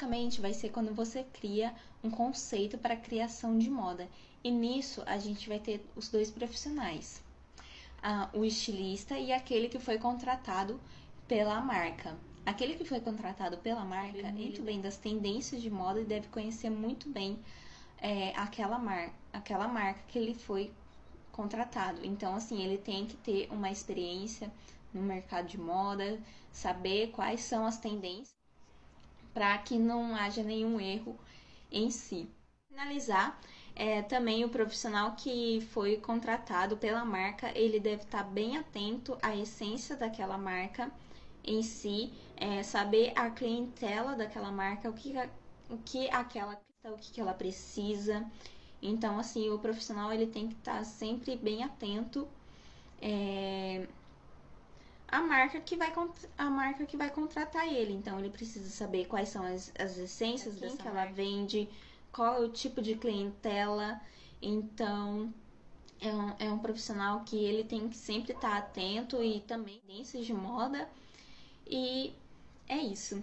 Basicamente, vai ser quando você cria um conceito para a criação de moda. E nisso a gente vai ter os dois profissionais, ah, o estilista e aquele que foi contratado pela marca. Aquele que foi contratado pela marca uhum. muito bem das tendências de moda e deve conhecer muito bem é, aquela, mar aquela marca que ele foi contratado. Então, assim, ele tem que ter uma experiência no mercado de moda, saber quais são as tendências para que não haja nenhum erro em si. Finalizar, é, também o profissional que foi contratado pela marca, ele deve estar bem atento à essência daquela marca em si, é, saber a clientela daquela marca, o que, o que aquela o que, que ela precisa. Então, assim, o profissional ele tem que estar sempre bem atento é, à marca que vai a marca que vai contratar ele. Então, ele precisa saber quais são as, as essências dessa que marca. ela vende, qual é o tipo de clientela. Então, é um, é um profissional que ele tem que sempre estar atento e também tendências de moda. E é isso.